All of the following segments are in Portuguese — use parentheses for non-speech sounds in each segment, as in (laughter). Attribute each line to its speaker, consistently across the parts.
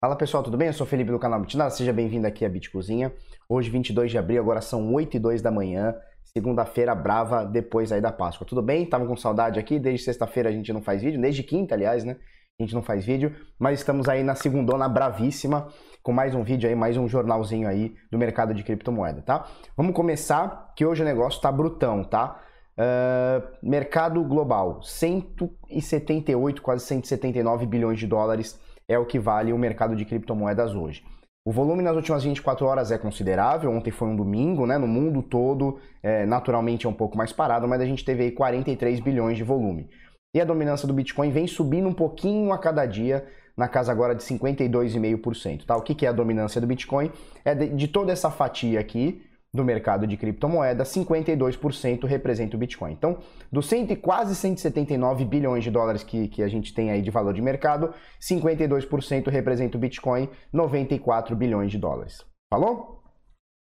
Speaker 1: Fala pessoal, tudo bem? Eu sou Felipe do canal Bitnada, seja bem-vindo aqui à Bitcozinha. Hoje, 22 de abril, agora são 8 e 2 da manhã, segunda-feira brava, depois aí da Páscoa. Tudo bem? Tava com saudade aqui, desde sexta-feira a gente não faz vídeo, desde quinta, aliás, né? A gente não faz vídeo, mas estamos aí na segundona bravíssima, com mais um vídeo aí, mais um jornalzinho aí do mercado de criptomoeda, tá? Vamos começar, que hoje o negócio tá brutão, tá? Uh, mercado global, 178, quase 179 bilhões de dólares é o que vale o mercado de criptomoedas hoje. O volume nas últimas 24 horas é considerável, ontem foi um domingo, né? No mundo todo, é, naturalmente é um pouco mais parado, mas a gente teve aí 43 bilhões de volume. E a dominância do Bitcoin vem subindo um pouquinho a cada dia, na casa agora de 52,5%. Tá? O que, que é a dominância do Bitcoin? É de, de toda essa fatia aqui, do mercado de criptomoeda, 52% representa o Bitcoin. Então, dos 100, quase 179 bilhões de dólares que, que a gente tem aí de valor de mercado, 52% representa o Bitcoin, 94 bilhões de dólares. Falou?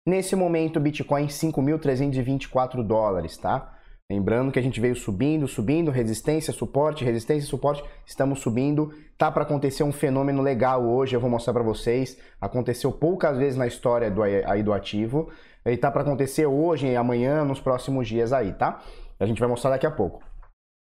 Speaker 1: Nesse momento, o Bitcoin 5.324 dólares, tá? Lembrando que a gente veio subindo, subindo, resistência, suporte, resistência, suporte, estamos subindo. Tá para acontecer um fenômeno legal hoje, eu vou mostrar para vocês. Aconteceu poucas vezes na história do, aí do ativo. E tá para acontecer hoje, e amanhã, nos próximos dias aí, tá? A gente vai mostrar daqui a pouco.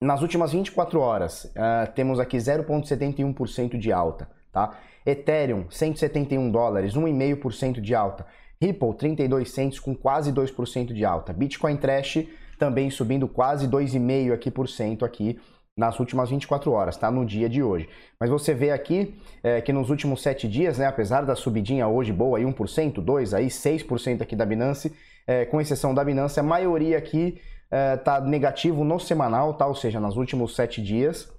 Speaker 1: Nas últimas 24 horas, uh, temos aqui 0,71% de alta, tá? Ethereum, 171 dólares, 1,5% de alta. Ripple, 32 centos com quase 2% de alta. Bitcoin Trash também subindo quase 2,5% aqui por cento aqui nas últimas 24 horas, tá? No dia de hoje. Mas você vê aqui é, que nos últimos 7 dias, né, apesar da subidinha hoje boa, aí 1%, 2%, aí 6% aqui da Binance, é, com exceção da Binance, a maioria aqui é, tá negativo no semanal, tá? Ou seja, nos últimos 7 dias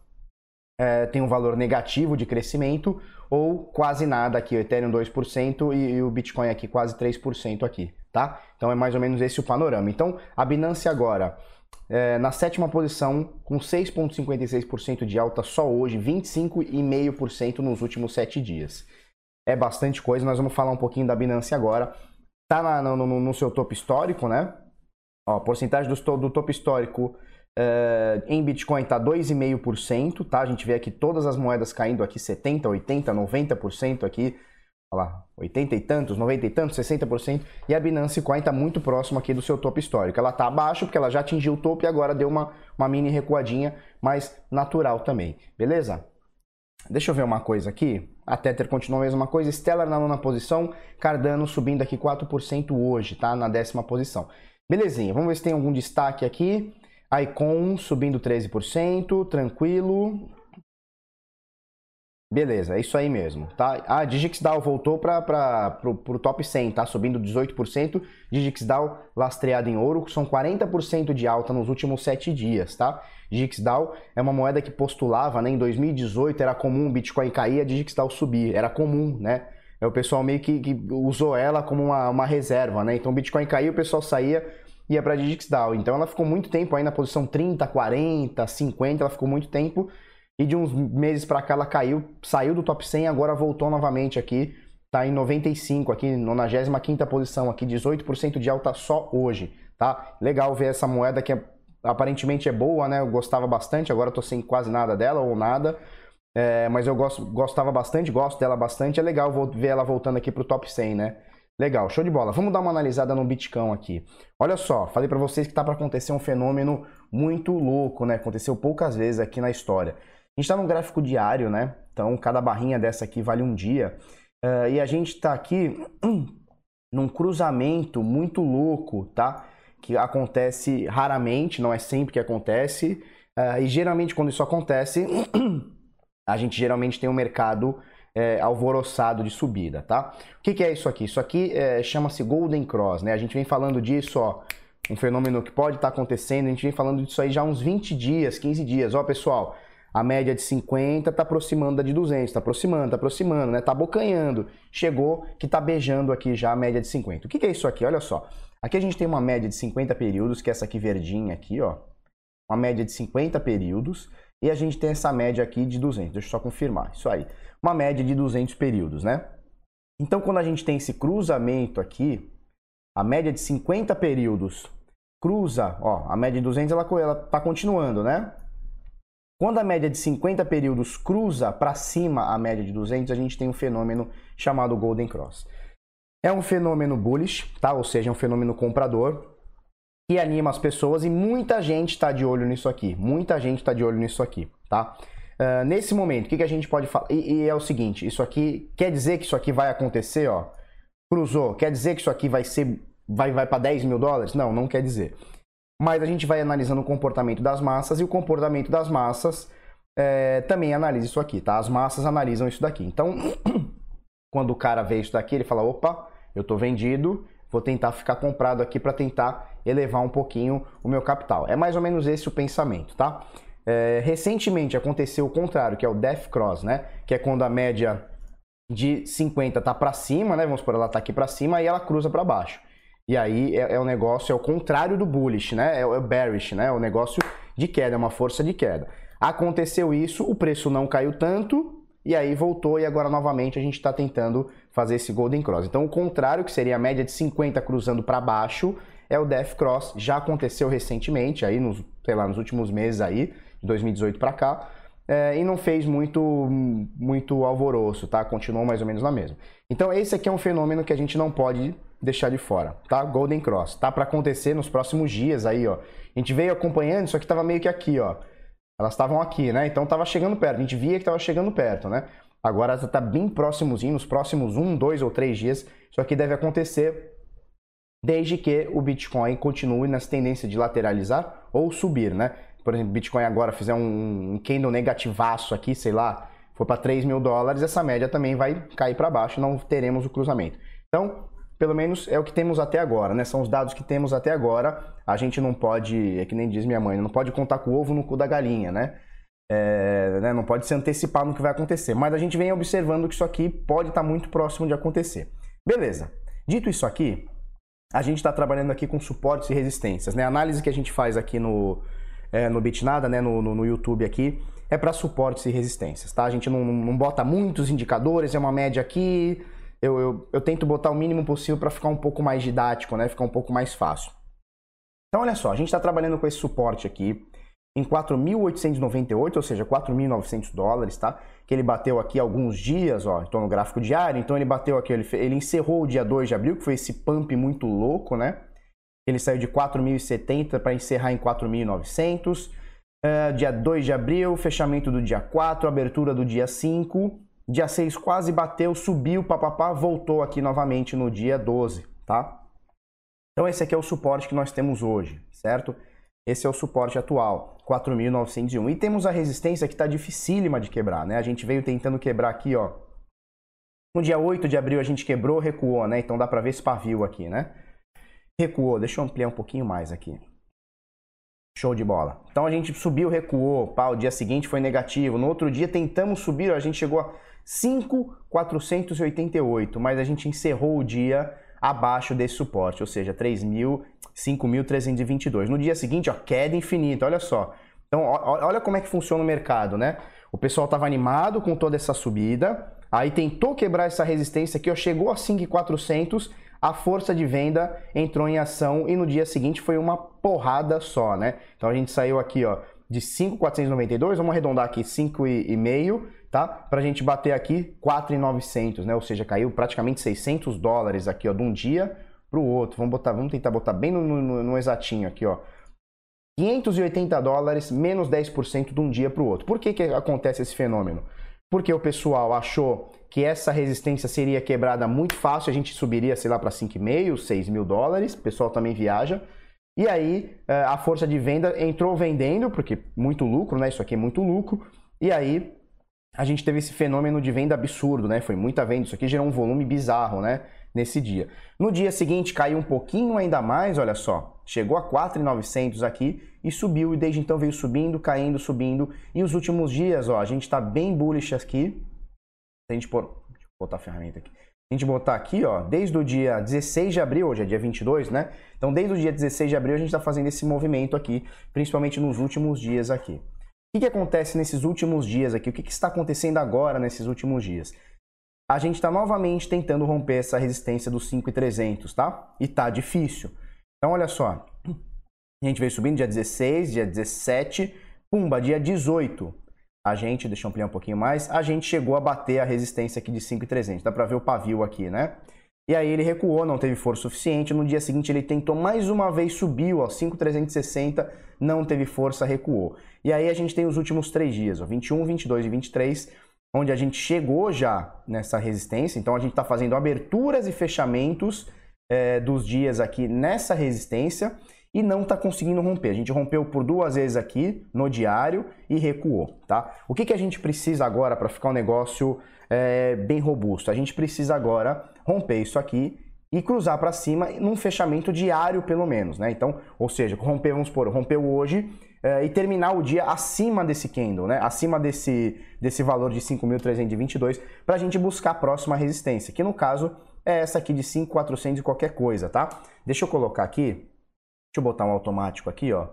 Speaker 1: é, tem um valor negativo de crescimento ou quase nada aqui, o Ethereum 2% e, e o Bitcoin aqui quase 3% aqui, tá? Então é mais ou menos esse o panorama. Então, a Binance agora é, na sétima posição, com 6,56% de alta só hoje, 25,5% nos últimos 7 dias. É bastante coisa, nós vamos falar um pouquinho da Binance agora. Está no, no, no, seu topo histórico, né? Ó, porcentagem do, do topo histórico é, em Bitcoin está 2,5%, tá? A gente vê aqui todas as moedas caindo aqui 70%, 80%, 90% aqui lá, 80 e tantos, 90 e tantos, 60%, e a Binance Coin está muito próximo aqui do seu topo histórico. Ela está abaixo porque ela já atingiu o topo e agora deu uma, uma mini recuadinha, mas natural também, beleza? Deixa eu ver uma coisa aqui. A Tether continua a mesma coisa. Stellar na nona posição. Cardano subindo aqui 4% hoje, tá? Na décima posição. Belezinha. Vamos ver se tem algum destaque aqui. Icon subindo 13%. Tranquilo. Beleza, é isso aí mesmo, tá? A DigixDAO voltou para o top 100, tá? Subindo 18%. DigixDAO lastreado em ouro, são 40% de alta nos últimos 7 dias, tá? DigixDAO é uma moeda que postulava, né? Em 2018 era comum o Bitcoin cair, a DigixDAO subir, era comum, né? É, o pessoal meio que, que usou ela como uma, uma reserva, né? Então o Bitcoin caiu, o pessoal saía ia para DigixDAO. Então ela ficou muito tempo aí na posição 30, 40, 50, ela ficou muito tempo e de uns meses para cá ela caiu, saiu do top 100 agora voltou novamente aqui. Tá em 95 aqui, 95 posição aqui, 18% de alta só hoje, tá? Legal ver essa moeda que é, aparentemente é boa, né? Eu gostava bastante, agora tô sem quase nada dela ou nada. É, mas eu gosto, gostava bastante, gosto dela bastante. É legal ver ela voltando aqui pro top 100, né? Legal, show de bola. Vamos dar uma analisada no Bitcoin aqui. Olha só, falei para vocês que tá para acontecer um fenômeno muito louco, né? Aconteceu poucas vezes aqui na história. A gente está num gráfico diário, né? Então, cada barrinha dessa aqui vale um dia. Uh, e a gente está aqui (clears throat) num cruzamento muito louco, tá? Que acontece raramente, não é sempre que acontece. Uh, e geralmente, quando isso acontece, (clears throat) a gente geralmente tem um mercado é, alvoroçado de subida, tá? O que, que é isso aqui? Isso aqui é, chama-se Golden Cross, né? A gente vem falando disso, ó, um fenômeno que pode estar tá acontecendo, a gente vem falando disso aí já há uns 20 dias, 15 dias. Ó, pessoal, a média de 50 está aproximando da de 200, está aproximando, está aproximando, né? Está bocanhando. Chegou que está beijando aqui já a média de 50. O que, que é isso aqui? Olha só. Aqui a gente tem uma média de 50 períodos, que é essa aqui verdinha aqui, ó. Uma média de 50 períodos. E a gente tem essa média aqui de 200. Deixa eu só confirmar. Isso aí. Uma média de 200 períodos, né? Então, quando a gente tem esse cruzamento aqui, a média de 50 períodos cruza, ó, a média de 200 ela, ela tá continuando, né? Quando a média de 50 períodos cruza para cima a média de 200, a gente tem um fenômeno chamado Golden Cross. É um fenômeno bullish, tá? Ou seja, é um fenômeno comprador que anima as pessoas e muita gente está de olho nisso aqui. Muita gente está de olho nisso aqui, tá? Uh, nesse momento, o que, que, a gente pode falar? E, e, é o seguinte, isso aqui quer dizer que isso aqui vai acontecer, ó. Cruzou, quer dizer que isso aqui vai ser. Vai, vai para 10 mil dólares? Não, não quer dizer. Mas a gente vai analisando o comportamento das massas e o comportamento das massas é, também analisa isso aqui, tá? As massas analisam isso daqui. Então, (clears throat) quando o cara vê isso daqui, ele fala: opa, eu estou vendido, vou tentar ficar comprado aqui para tentar elevar um pouquinho o meu capital. É mais ou menos esse o pensamento, tá? É, recentemente aconteceu o contrário, que é o Death Cross, né? Que é quando a média de 50 tá para cima, né? Vamos por ela tá aqui para cima e ela cruza para baixo. E aí é, é o negócio, é o contrário do bullish, né? É o, é o bearish, né? É o negócio de queda, é uma força de queda. Aconteceu isso, o preço não caiu tanto, e aí voltou e agora novamente a gente está tentando fazer esse Golden Cross. Então o contrário, que seria a média de 50 cruzando para baixo, é o Death Cross. Já aconteceu recentemente, aí nos, sei lá, nos últimos meses aí, de 2018 para cá, é, e não fez muito, muito alvoroço, tá? Continuou mais ou menos na mesma. Então esse aqui é um fenômeno que a gente não pode deixar de fora, tá? Golden Cross, tá para acontecer nos próximos dias aí, ó. A gente veio acompanhando, isso aqui tava meio que aqui, ó. Elas estavam aqui, né? Então estava chegando perto. A gente via que estava chegando perto, né? Agora está bem próximozinho, nos próximos um, dois ou três dias, isso aqui deve acontecer desde que o Bitcoin continue nessa tendência de lateralizar ou subir, né? Por exemplo, Bitcoin agora fizer um, um candle negativaço aqui, sei lá, for para 3 mil dólares, essa média também vai cair para baixo, não teremos o cruzamento. Então, pelo menos é o que temos até agora, né? São os dados que temos até agora. A gente não pode, é que nem diz minha mãe, não pode contar com o ovo no cu da galinha, né? É, né? Não pode se antecipar no que vai acontecer. Mas a gente vem observando que isso aqui pode estar muito próximo de acontecer. Beleza. Dito isso aqui, a gente está trabalhando aqui com suportes e resistências. Né? A análise que a gente faz aqui no, é, no Bitnada, né? no, no, no YouTube aqui, é para suportes e resistências. Tá? A gente não, não bota muitos indicadores, é uma média aqui eu, eu, eu tento botar o mínimo possível para ficar um pouco mais didático, né? Ficar um pouco mais fácil. Então, olha só, a gente está trabalhando com esse suporte aqui em 4.898, ou seja, 4.900 dólares, tá? Que ele bateu aqui alguns dias, ó, estou no gráfico diário, então ele bateu aqui, ele, ele encerrou o dia 2 de abril, que foi esse pump muito louco, né? Ele saiu de 4.070 para encerrar em 4.900. Uh, dia 2 de abril, fechamento do dia 4, abertura do dia 5. Dia 6 quase bateu, subiu, papapá, voltou aqui novamente no dia 12, tá? Então esse aqui é o suporte que nós temos hoje, certo? Esse é o suporte atual, 4.901. E temos a resistência que está dificílima de quebrar, né? A gente veio tentando quebrar aqui, ó. No dia 8 de abril a gente quebrou, recuou, né? Então dá para ver esse pavio aqui, né? Recuou, deixa eu ampliar um pouquinho mais aqui. Show de bola. Então a gente subiu, recuou, pá, o dia seguinte foi negativo. No outro dia tentamos subir, a gente chegou a 5,488, mas a gente encerrou o dia abaixo desse suporte, ou seja, 3.000, 5.322. No dia seguinte, ó, queda infinita, olha só. Então, olha como é que funciona o mercado, né? O pessoal estava animado com toda essa subida, aí tentou quebrar essa resistência aqui, ó, chegou a 5.400, a força de venda entrou em ação e no dia seguinte foi uma porrada só, né? Então a gente saiu aqui, ó, de 5.492, vamos arredondar aqui 5,5, tá? Para a gente bater aqui 4.900, né? Ou seja, caiu praticamente 600 dólares aqui, ó, de um dia para o outro. Vamos botar, vamos tentar botar bem no, no, no exatinho aqui, ó. 580 dólares menos 10% de um dia para o outro. Por que, que acontece esse fenômeno? Porque o pessoal achou que essa resistência seria quebrada muito fácil, a gente subiria, sei lá, para 5,5, 6 mil dólares, o pessoal também viaja. E aí é, a força de venda entrou vendendo, porque muito lucro, né? Isso aqui é muito lucro. E aí a gente teve esse fenômeno de venda absurdo, né? Foi muita venda, isso aqui gerou um volume bizarro, né? Nesse dia. No dia seguinte caiu um pouquinho ainda mais, olha só. Chegou a 4,900 aqui e subiu, e desde então veio subindo, caindo, subindo. E os últimos dias, ó, a gente está bem bullish aqui. Se a gente pôr. Deixa eu botar a ferramenta aqui a gente botar aqui, ó, desde o dia 16 de abril, hoje é dia 22, né? Então, desde o dia 16 de abril, a gente está fazendo esse movimento aqui, principalmente nos últimos dias aqui. O que, que acontece nesses últimos dias aqui? O que, que está acontecendo agora nesses últimos dias? A gente está novamente tentando romper essa resistência dos 5,300, tá? E tá difícil. Então, olha só. A gente veio subindo dia 16, dia 17, Pumba, dia 18, a gente, deixa eu ampliar um pouquinho mais, a gente chegou a bater a resistência aqui de 5,300. Dá para ver o pavio aqui, né? E aí ele recuou, não teve força suficiente. No dia seguinte ele tentou mais uma vez, subiu, ó, 5,360, não teve força, recuou. E aí a gente tem os últimos três dias, ó, 21, 22 e 23, onde a gente chegou já nessa resistência. Então a gente está fazendo aberturas e fechamentos é, dos dias aqui nessa resistência e não está conseguindo romper. A gente rompeu por duas vezes aqui no diário e recuou, tá? O que, que a gente precisa agora para ficar um negócio é, bem robusto? A gente precisa agora romper isso aqui e cruzar para cima num fechamento diário pelo menos, né? Então, ou seja, romper, vamos supor, rompeu hoje é, e terminar o dia acima desse candle, né? Acima desse, desse valor de 5.322 para a gente buscar a próxima resistência, que no caso é essa aqui de 5.400 e qualquer coisa, tá? Deixa eu colocar aqui Deixa eu botar um automático aqui, ó.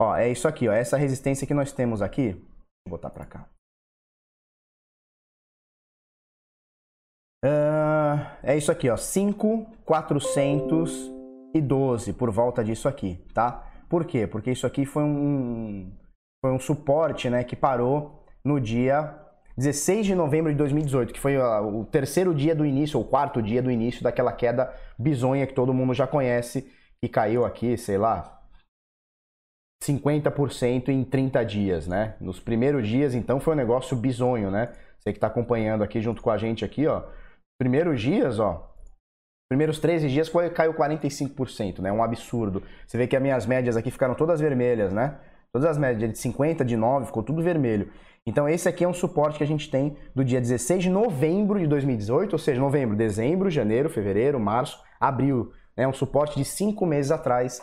Speaker 1: Ó, é isso aqui, ó. Essa resistência que nós temos aqui. Deixa eu botar para cá. Uh, é isso aqui, ó. 5,412 por volta disso aqui, tá? Por quê? Porque isso aqui foi um, foi um suporte, né, que parou no dia 16 de novembro de 2018, que foi o terceiro dia do início, ou quarto dia do início daquela queda bizonha que todo mundo já conhece, que caiu aqui, sei lá, 50% em 30 dias, né? Nos primeiros dias, então, foi um negócio bizonho, né? Você que está acompanhando aqui junto com a gente aqui, ó. Primeiros dias, ó. Primeiros 13 dias foi, caiu 45%, né? Um absurdo. Você vê que as minhas médias aqui ficaram todas vermelhas, né? Todas as médias de 50, de 9, ficou tudo vermelho. Então esse aqui é um suporte que a gente tem do dia 16 de novembro de 2018, ou seja, novembro, dezembro, janeiro, fevereiro, março, abril é um suporte de cinco meses atrás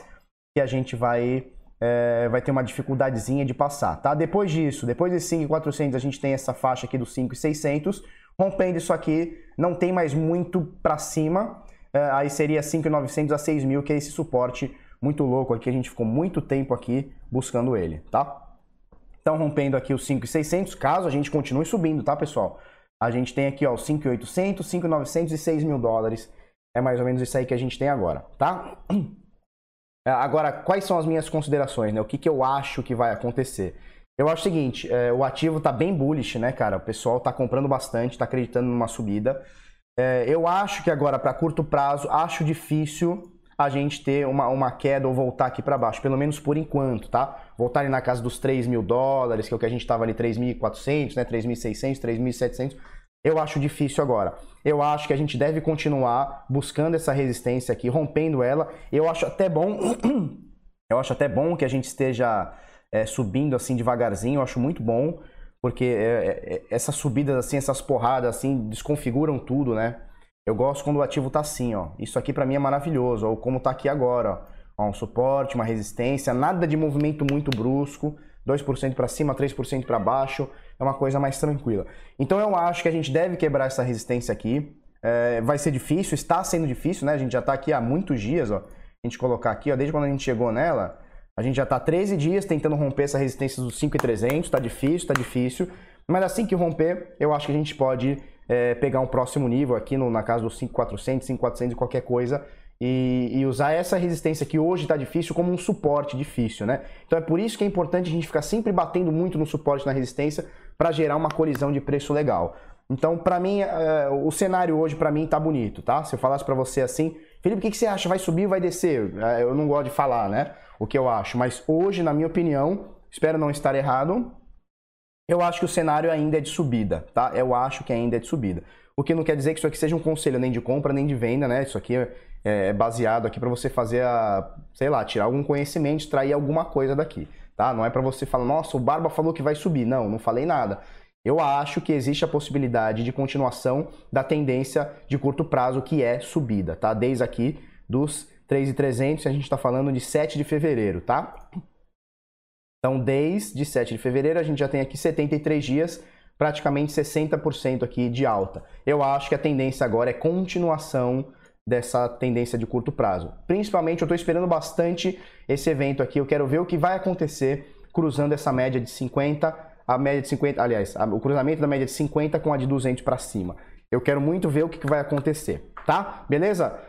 Speaker 1: que a gente vai, é, vai ter uma dificuldadezinha de passar, tá? Depois disso, depois desse 5,400 a gente tem essa faixa aqui dos 5,600, rompendo isso aqui, não tem mais muito para cima, é, aí seria 5,900 a 6.000, que é esse suporte muito louco aqui, a gente ficou muito tempo aqui buscando ele, tá? Então, rompendo aqui os 5,600, caso a gente continue subindo, tá, pessoal? A gente tem aqui, ó, 5,800, 5,900 e 6 mil dólares é mais ou menos isso aí que a gente tem agora, tá? É, agora, quais são as minhas considerações, né? O que, que eu acho que vai acontecer? Eu acho o seguinte, é, o ativo tá bem bullish, né, cara? O pessoal tá comprando bastante, tá acreditando numa subida. É, eu acho que agora, para curto prazo, acho difícil a gente ter uma, uma queda ou voltar aqui para baixo, pelo menos por enquanto, tá? Voltar ali na casa dos 3 mil dólares, que é o que a gente estava ali, 3.400, né? 3.600, 3.700 eu acho difícil agora. Eu acho que a gente deve continuar buscando essa resistência aqui, rompendo ela. Eu acho até bom, (clears throat) eu acho até bom que a gente esteja é, subindo assim devagarzinho. Eu acho muito bom, porque é, é, essas subidas assim, essas porradas assim, desconfiguram tudo, né? Eu gosto quando o ativo tá assim, ó. Isso aqui para mim é maravilhoso, ou como tá aqui agora, ó. Ó. Um suporte, uma resistência, nada de movimento muito brusco, 2% para cima, 3% para baixo é uma coisa mais tranquila. Então eu acho que a gente deve quebrar essa resistência aqui. É, vai ser difícil, está sendo difícil, né? A gente já está aqui há muitos dias, ó. A gente colocar aqui, ó, desde quando a gente chegou nela, a gente já está 13 dias tentando romper essa resistência dos 5,300, está difícil, está difícil. Mas assim que romper, eu acho que a gente pode é, pegar um próximo nível aqui no, na casa dos 5,400, 5,400 e qualquer coisa e, e, usar essa resistência que hoje está difícil como um suporte difícil, né? Então é por isso que é importante a gente ficar sempre batendo muito no suporte na resistência para gerar uma colisão de preço legal. Então, para mim, é, o cenário hoje para mim tá bonito, tá? Se eu falasse para você assim, Felipe, o que, que você acha? Vai subir ou vai descer? É, eu não gosto de falar, né? O que eu acho, mas hoje, na minha opinião, espero não estar errado, eu acho que o cenário ainda é de subida, tá? Eu acho que ainda é de subida. O que não quer dizer que isso aqui seja um conselho nem de compra nem de venda, né? Isso aqui é, é baseado aqui para você fazer a, sei lá, tirar algum conhecimento, extrair alguma coisa daqui tá? Não é para você falar, nossa, o Barba falou que vai subir. Não, não falei nada. Eu acho que existe a possibilidade de continuação da tendência de curto prazo que é subida, tá? Desde aqui dos 3,300, a gente está falando de 7 de fevereiro, tá? Então, desde 7 de fevereiro, a gente já tem aqui 73 dias, praticamente 60% aqui de alta. Eu acho que a tendência agora é continuação dessa tendência de curto prazo. Principalmente, eu estou esperando bastante esse evento aqui. Eu quero ver o que vai acontecer cruzando essa média de 50, a média de 50, aliás, o cruzamento da média de 50 com a de 200 para cima. Eu quero muito ver o que vai acontecer, tá? Beleza?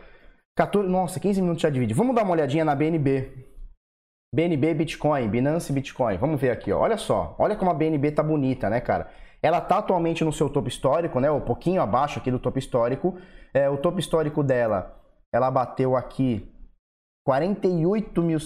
Speaker 1: 14, nossa, 15 minutos já divide. Vamos dar uma olhadinha na BNB. BNB Bitcoin, Binance Bitcoin. Vamos ver aqui, ó. olha só. Olha como a BNB tá bonita, né, cara? Ela tá atualmente no seu topo histórico, né? Um pouquinho abaixo aqui do topo histórico. É, o topo histórico dela, ela bateu aqui 48 mil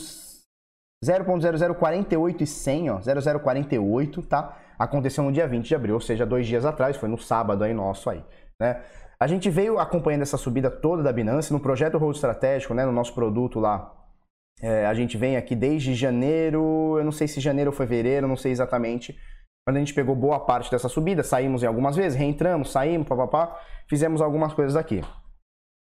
Speaker 1: 0.0048 e 100, ó, 0048, tá? Aconteceu no dia 20 de abril, ou seja, dois dias atrás, foi no sábado aí nosso aí, né? A gente veio acompanhando essa subida toda da Binance no projeto Road Estratégico, né, no nosso produto lá. É, a gente vem aqui desde janeiro, eu não sei se janeiro ou fevereiro, não sei exatamente, mas a gente pegou boa parte dessa subida, saímos em algumas vezes, reentramos, saímos, papapá, fizemos algumas coisas aqui.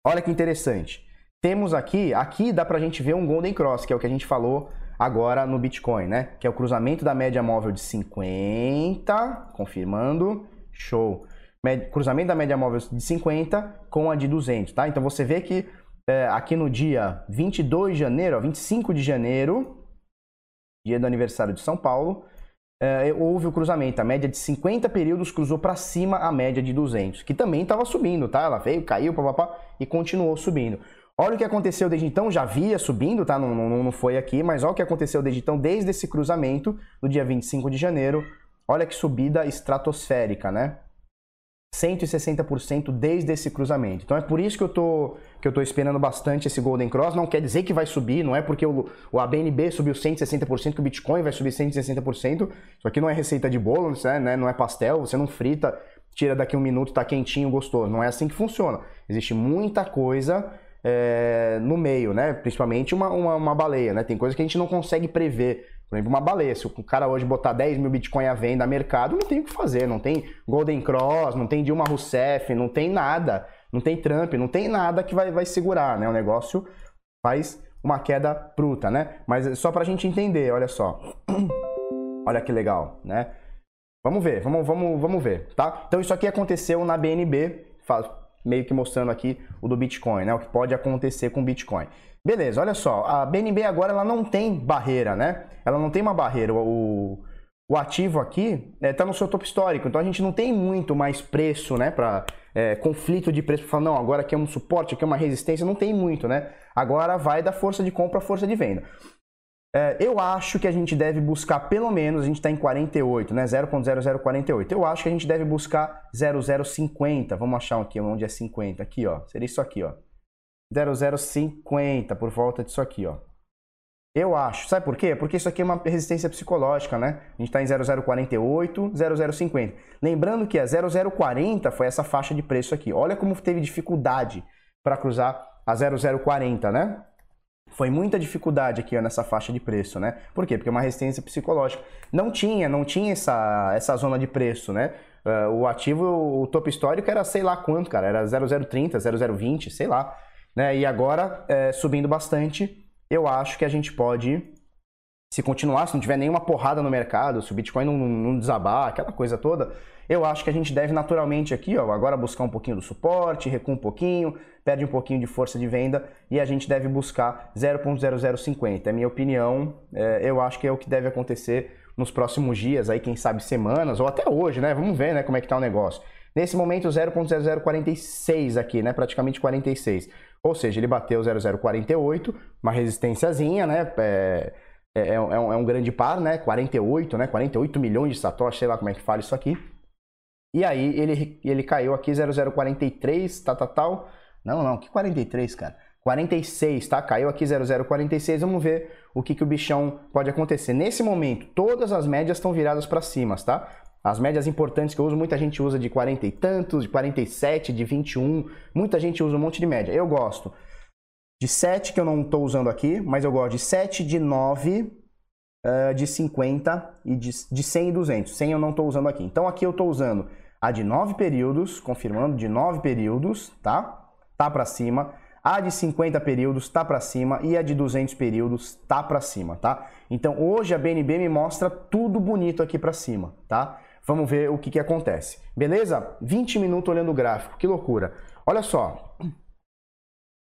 Speaker 1: Olha que interessante. Temos aqui, aqui dá pra gente ver um Golden Cross, que é o que a gente falou agora no Bitcoin, né? Que é o cruzamento da média móvel de 50, confirmando, show. cruzamento da média móvel de 50 com a de 200, tá? Então você vê que é, aqui no dia 22 de janeiro, ó, 25 de janeiro, dia do aniversário de São Paulo, é, houve o cruzamento. A média de 50 períodos cruzou para cima a média de 200, que também estava subindo, tá? Ela veio, caiu, papapá, e continuou subindo. Olha o que aconteceu desde então, já via subindo, tá? Não, não, não foi aqui, mas olha o que aconteceu desde então, desde esse cruzamento, no dia 25 de janeiro. Olha que subida estratosférica, né? 160% desde esse cruzamento. Então é por isso que eu tô que eu tô esperando bastante esse Golden Cross. Não quer dizer que vai subir, não é porque o, o ABNB subiu 160% que o Bitcoin vai subir 160%. Isso aqui não é receita de bolo, né? não é pastel, você não frita, tira daqui um minuto, tá quentinho, gostoso. Não é assim que funciona. Existe muita coisa é, no meio, né? Principalmente uma, uma, uma, baleia, né? Tem coisa que a gente não consegue prever. Por exemplo, uma baleia. Se o cara hoje botar 10 mil Bitcoin à venda mercado, não tem o que fazer. Não tem Golden Cross, não tem Dilma Rousseff, não tem nada. Não tem Trump, não tem nada que vai, vai segurar, né? O negócio faz uma queda bruta, né? Mas só pra gente entender, olha só. (clears throat) olha que legal, né? Vamos ver, vamos, vamos, vamos ver, tá? Então isso aqui aconteceu na BNB, meio que mostrando aqui o do Bitcoin, né? O que pode acontecer com o Bitcoin. Beleza, olha só, a BNB agora ela não tem barreira, né? Ela não tem uma barreira. O, o ativo aqui está né, tá no seu topo histórico, então a gente não tem muito mais preço, né? Para é, conflito de preço, falar, não, agora aqui é um suporte, aqui é uma resistência, não tem muito, né? Agora vai da força de compra à força de venda. É, eu acho que a gente deve buscar pelo menos, a gente está em 48, né? 0.0048. Eu acho que a gente deve buscar 0050. Vamos achar aqui onde é 50. Aqui, ó. Seria isso aqui, ó. 0050, por volta disso aqui, ó. Eu acho. Sabe por quê? Porque isso aqui é uma resistência psicológica, né? A gente está em 0048, 0050. Lembrando que a 0040 foi essa faixa de preço aqui. Olha como teve dificuldade para cruzar a 0040, né? Foi muita dificuldade aqui ó, nessa faixa de preço, né? Por quê? Porque é uma resistência psicológica. Não tinha, não tinha essa, essa zona de preço, né? Uh, o ativo, o topo histórico era sei lá quanto, cara, era 0030, 0020, sei lá. Né? E agora, é, subindo bastante, eu acho que a gente pode, se continuar, se não tiver nenhuma porrada no mercado, se o Bitcoin não, não desabar, aquela coisa toda, eu acho que a gente deve naturalmente aqui, ó, agora buscar um pouquinho do suporte, recua um pouquinho, perde um pouquinho de força de venda e a gente deve buscar 0.0050. É minha opinião, é, eu acho que é o que deve acontecer nos próximos dias, aí quem sabe semanas ou até hoje, né? Vamos ver, né, como é que tá o negócio. Nesse momento 0.0046 aqui, né, praticamente 46. Ou seja, ele bateu 0.048, uma resistênciazinha, né? É, é, é, um, é um grande par, né? 48, né? 48 milhões de satoshis, sei lá como é que fala isso aqui. E aí ele, ele caiu aqui 0043, tal, tal, tal. Não, não, que 43, cara? 46, tá? Caiu aqui 0046. Vamos ver o que, que o bichão pode acontecer. Nesse momento, todas as médias estão viradas para cima, tá? As médias importantes que eu uso, muita gente usa de 40 e tantos, de 47, de 21. Muita gente usa um monte de média. Eu gosto de 7, que eu não estou usando aqui, mas eu gosto de 7, de 9, uh, de 50 e de, de 100 e 200. 100 eu não estou usando aqui. Então aqui eu estou usando a de 9 períodos, confirmando, de 9 períodos, tá? Tá para cima. A de 50 períodos tá para cima e a de 200 períodos tá para cima, tá? Então hoje a BNB me mostra tudo bonito aqui para cima, tá? Vamos ver o que, que acontece. Beleza? 20 minutos olhando o gráfico, que loucura. Olha só,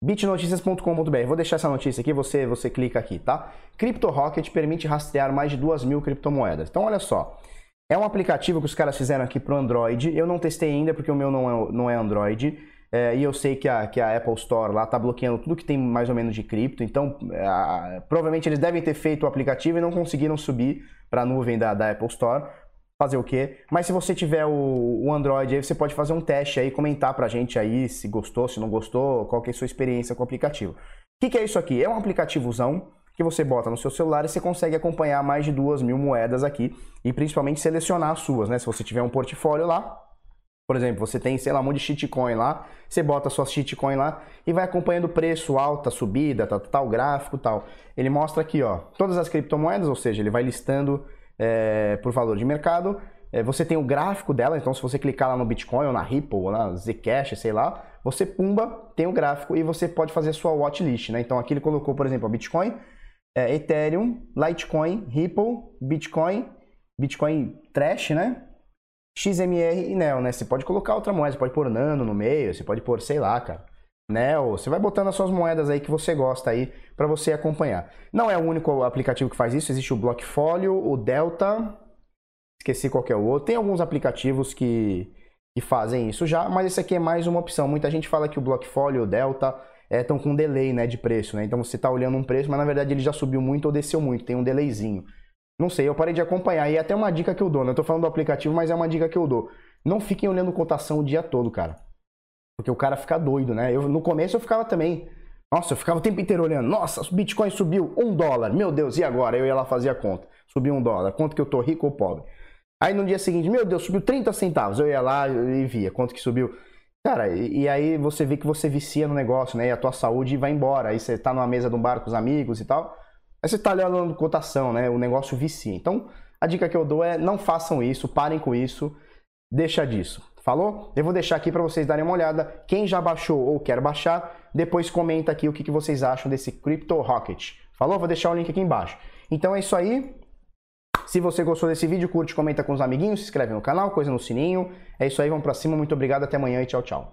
Speaker 1: bitnoticias.com.br. Vou deixar essa notícia aqui, você, você clica aqui, tá? CryptoRocket permite rastrear mais de 2 mil criptomoedas. Então, olha só. É um aplicativo que os caras fizeram aqui para o Android. Eu não testei ainda porque o meu não é, não é Android. É, e eu sei que a, que a Apple Store lá tá bloqueando tudo que tem mais ou menos de cripto, então é, provavelmente eles devem ter feito o aplicativo e não conseguiram subir para a nuvem da, da Apple Store. Fazer o quê? Mas se você tiver o, o Android aí, você pode fazer um teste aí, comentar pra gente aí se gostou, se não gostou, qual que é a sua experiência com o aplicativo. O que, que é isso aqui? É um aplicativozão que você bota no seu celular e você consegue acompanhar mais de duas mil moedas aqui e principalmente selecionar as suas, né? Se você tiver um portfólio lá, por exemplo, você tem, sei lá, um monte de shitcoin lá, você bota suas shitcoin lá e vai acompanhando o preço, alta, subida, tal, tal, gráfico tal. Ele mostra aqui, ó, todas as criptomoedas, ou seja, ele vai listando é, por valor de mercado. É, você tem o gráfico dela, então se você clicar lá no Bitcoin ou na Ripple ou na Zcash, sei lá, você pumba, tem o gráfico e você pode fazer sua watchlist, né? Então aqui ele colocou, por exemplo, a Bitcoin, é, Ethereum, Litecoin, Ripple, Bitcoin, Bitcoin Trash, né? XMR e Neo, né? Você pode colocar outra moeda, você pode pôr Nano no meio, você pode pôr, sei lá, cara. Neo, você vai botando as suas moedas aí que você gosta aí para você acompanhar. Não é o único aplicativo que faz isso, existe o Blockfolio, o Delta, esqueci qual é o outro. Tem alguns aplicativos que, que fazem isso já, mas esse aqui é mais uma opção. Muita gente fala que o Blockfolio, o Delta, estão é, com delay né, de preço, né? Então você está olhando um preço, mas na verdade ele já subiu muito ou desceu muito, tem um delayzinho. Não sei, eu parei de acompanhar. E é até uma dica que eu dou. Não né? estou falando do aplicativo, mas é uma dica que eu dou. Não fiquem olhando cotação o dia todo, cara. Porque o cara fica doido, né? Eu, no começo eu ficava também. Nossa, eu ficava o tempo inteiro olhando. Nossa, o Bitcoin subiu um dólar. Meu Deus, e agora? Eu ia lá fazer a conta. Subiu um dólar. Quanto que eu tô rico ou pobre? Aí no dia seguinte, meu Deus, subiu 30 centavos. Eu ia lá e via quanto que subiu. Cara, e, e, aí você vê que você vicia no negócio, né? E a tua saúde vai embora. Aí você tá numa mesa de um bar com os amigos e tal. Aí você tá olhando cotação, né? O negócio vicia. Então, a dica que eu dou é não façam isso, parem com isso, deixa disso. Falou? Eu vou deixar aqui para vocês darem uma olhada. Quem já baixou ou quer baixar, depois comenta aqui o que, que vocês acham desse Crypto Rocket. Falou? Vou deixar o link aqui embaixo. Então é isso aí. Se você gostou desse vídeo, curte, comenta com os amiguinhos, se inscreve no canal, coisa no sininho. É isso aí, vamos pra cima. Muito obrigado, até amanhã e tchau, tchau.